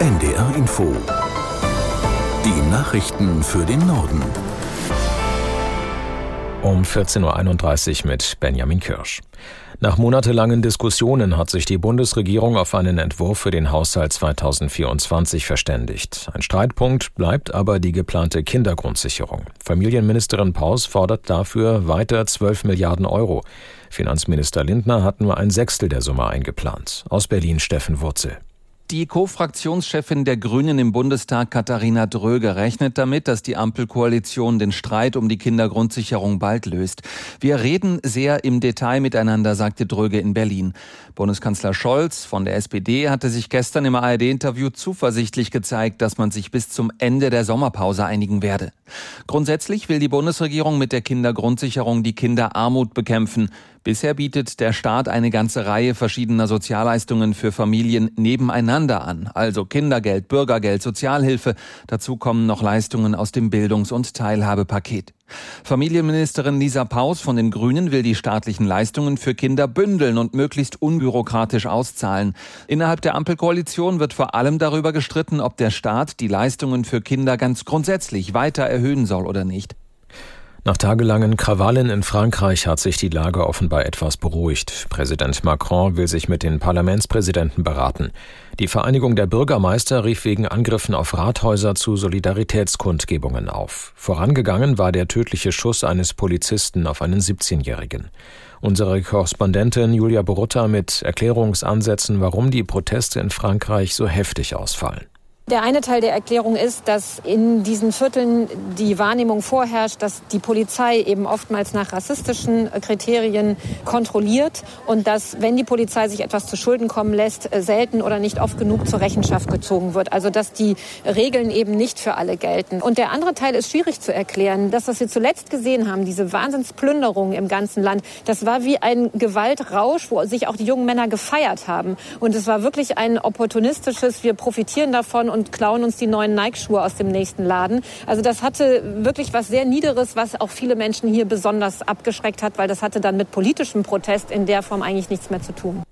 NDR Info. Die Nachrichten für den Norden. Um 14.31 Uhr mit Benjamin Kirsch. Nach monatelangen Diskussionen hat sich die Bundesregierung auf einen Entwurf für den Haushalt 2024 verständigt. Ein Streitpunkt bleibt aber die geplante Kindergrundsicherung. Familienministerin Paus fordert dafür weiter 12 Milliarden Euro. Finanzminister Lindner hat nur ein Sechstel der Summe eingeplant. Aus Berlin Steffen Wurzel. Die Co-Fraktionschefin der Grünen im Bundestag, Katharina Dröge, rechnet damit, dass die Ampelkoalition den Streit um die Kindergrundsicherung bald löst. Wir reden sehr im Detail miteinander, sagte Dröge in Berlin. Bundeskanzler Scholz von der SPD hatte sich gestern im ARD-Interview zuversichtlich gezeigt, dass man sich bis zum Ende der Sommerpause einigen werde. Grundsätzlich will die Bundesregierung mit der Kindergrundsicherung die Kinderarmut bekämpfen. Bisher bietet der Staat eine ganze Reihe verschiedener Sozialleistungen für Familien nebeneinander an, also Kindergeld, Bürgergeld, Sozialhilfe. Dazu kommen noch Leistungen aus dem Bildungs- und Teilhabepaket. Familienministerin Lisa Paus von den Grünen will die staatlichen Leistungen für Kinder bündeln und möglichst unbürokratisch auszahlen. Innerhalb der Ampelkoalition wird vor allem darüber gestritten, ob der Staat die Leistungen für Kinder ganz grundsätzlich weiter erhöhen soll oder nicht. Nach tagelangen Krawallen in Frankreich hat sich die Lage offenbar etwas beruhigt. Präsident Macron will sich mit den Parlamentspräsidenten beraten. Die Vereinigung der Bürgermeister rief wegen Angriffen auf Rathäuser zu Solidaritätskundgebungen auf. Vorangegangen war der tödliche Schuss eines Polizisten auf einen 17-Jährigen. Unsere Korrespondentin Julia Borutta mit Erklärungsansätzen, warum die Proteste in Frankreich so heftig ausfallen. Der eine Teil der Erklärung ist, dass in diesen Vierteln die Wahrnehmung vorherrscht, dass die Polizei eben oftmals nach rassistischen Kriterien kontrolliert und dass, wenn die Polizei sich etwas zu Schulden kommen lässt, selten oder nicht oft genug zur Rechenschaft gezogen wird. Also dass die Regeln eben nicht für alle gelten. Und der andere Teil ist schwierig zu erklären. Das, was wir zuletzt gesehen haben, diese Wahnsinnsplünderung im ganzen Land, das war wie ein Gewaltrausch, wo sich auch die jungen Männer gefeiert haben. Und es war wirklich ein opportunistisches, wir profitieren davon und klauen uns die neuen Nike-Schuhe aus dem nächsten Laden. Also das hatte wirklich was sehr Niederes, was auch viele Menschen hier besonders abgeschreckt hat, weil das hatte dann mit politischem Protest in der Form eigentlich nichts mehr zu tun.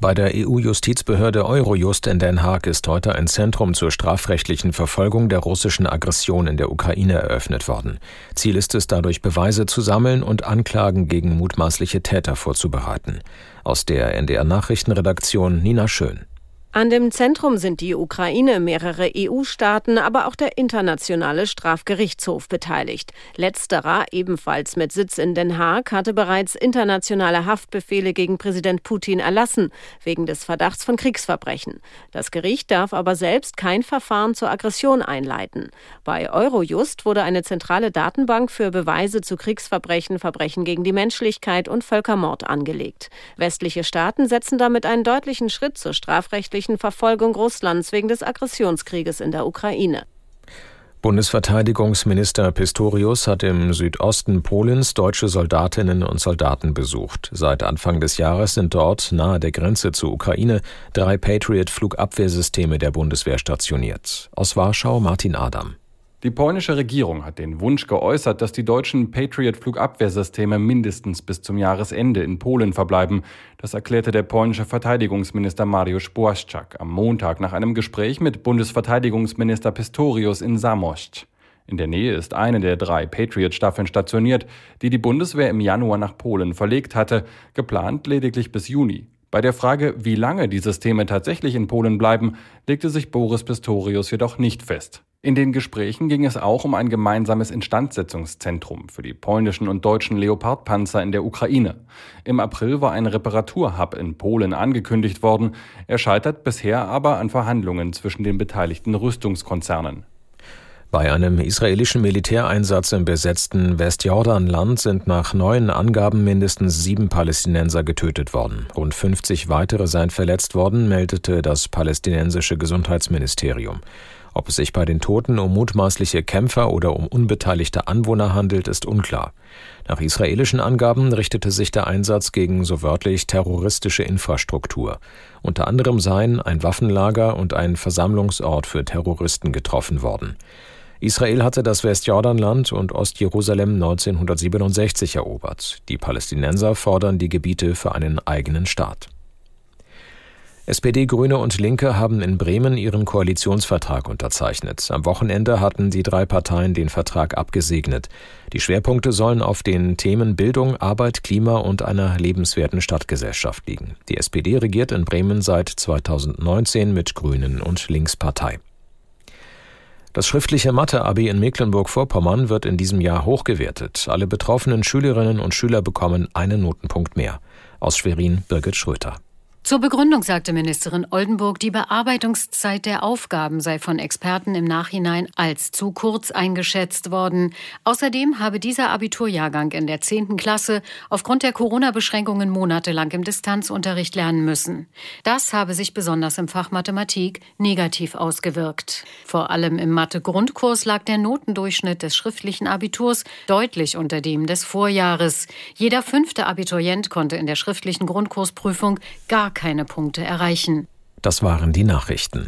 Bei der EU-Justizbehörde Eurojust in Den Haag ist heute ein Zentrum zur strafrechtlichen Verfolgung der russischen Aggression in der Ukraine eröffnet worden. Ziel ist es dadurch, Beweise zu sammeln und Anklagen gegen mutmaßliche Täter vorzubereiten. Aus der NDR Nachrichtenredaktion Nina Schön. An dem Zentrum sind die Ukraine, mehrere EU-Staaten, aber auch der Internationale Strafgerichtshof beteiligt. Letzterer, ebenfalls mit Sitz in Den Haag, hatte bereits internationale Haftbefehle gegen Präsident Putin erlassen, wegen des Verdachts von Kriegsverbrechen. Das Gericht darf aber selbst kein Verfahren zur Aggression einleiten. Bei Eurojust wurde eine zentrale Datenbank für Beweise zu Kriegsverbrechen, Verbrechen gegen die Menschlichkeit und Völkermord angelegt. Westliche Staaten setzen damit einen deutlichen Schritt zur strafrechtlichen strafrechtlichen Verfolgung Russlands wegen des Aggressionskrieges in der Ukraine. Bundesverteidigungsminister Pistorius hat im Südosten Polens deutsche Soldatinnen und Soldaten besucht. Seit Anfang des Jahres sind dort nahe der Grenze zur Ukraine drei Patriot-Flugabwehrsysteme der Bundeswehr stationiert. Aus Warschau Martin Adam. Die polnische Regierung hat den Wunsch geäußert, dass die deutschen Patriot-Flugabwehrsysteme mindestens bis zum Jahresende in Polen verbleiben. Das erklärte der polnische Verteidigungsminister Mariusz Błaszczak am Montag nach einem Gespräch mit Bundesverteidigungsminister Pistorius in Zamość. In der Nähe ist eine der drei Patriot-Staffeln stationiert, die die Bundeswehr im Januar nach Polen verlegt hatte, geplant lediglich bis Juni. Bei der Frage, wie lange die Systeme tatsächlich in Polen bleiben, legte sich Boris Pistorius jedoch nicht fest. In den Gesprächen ging es auch um ein gemeinsames Instandsetzungszentrum für die polnischen und deutschen Leopardpanzer in der Ukraine. Im April war ein Reparaturhub in Polen angekündigt worden. Er scheitert bisher aber an Verhandlungen zwischen den beteiligten Rüstungskonzernen. Bei einem israelischen Militäreinsatz im besetzten Westjordanland sind nach neuen Angaben mindestens sieben Palästinenser getötet worden. Rund 50 weitere seien verletzt worden, meldete das palästinensische Gesundheitsministerium. Ob es sich bei den Toten um mutmaßliche Kämpfer oder um unbeteiligte Anwohner handelt, ist unklar. Nach israelischen Angaben richtete sich der Einsatz gegen so wörtlich terroristische Infrastruktur. Unter anderem seien ein Waffenlager und ein Versammlungsort für Terroristen getroffen worden. Israel hatte das Westjordanland und Ostjerusalem 1967 erobert. Die Palästinenser fordern die Gebiete für einen eigenen Staat. SPD, Grüne und Linke haben in Bremen ihren Koalitionsvertrag unterzeichnet. Am Wochenende hatten die drei Parteien den Vertrag abgesegnet. Die Schwerpunkte sollen auf den Themen Bildung, Arbeit, Klima und einer lebenswerten Stadtgesellschaft liegen. Die SPD regiert in Bremen seit 2019 mit Grünen und Linkspartei. Das schriftliche Mathe-Abi in Mecklenburg-Vorpommern wird in diesem Jahr hochgewertet. Alle betroffenen Schülerinnen und Schüler bekommen einen Notenpunkt mehr. Aus Schwerin Birgit Schröter. Zur Begründung sagte Ministerin Oldenburg, die Bearbeitungszeit der Aufgaben sei von Experten im Nachhinein als zu kurz eingeschätzt worden. Außerdem habe dieser Abiturjahrgang in der 10. Klasse aufgrund der Corona-Beschränkungen monatelang im Distanzunterricht lernen müssen. Das habe sich besonders im Fach Mathematik negativ ausgewirkt. Vor allem im Mathe-Grundkurs lag der Notendurchschnitt des schriftlichen Abiturs deutlich unter dem des Vorjahres. Jeder fünfte Abiturient konnte in der schriftlichen Grundkursprüfung gar keine Punkte erreichen. Das waren die Nachrichten.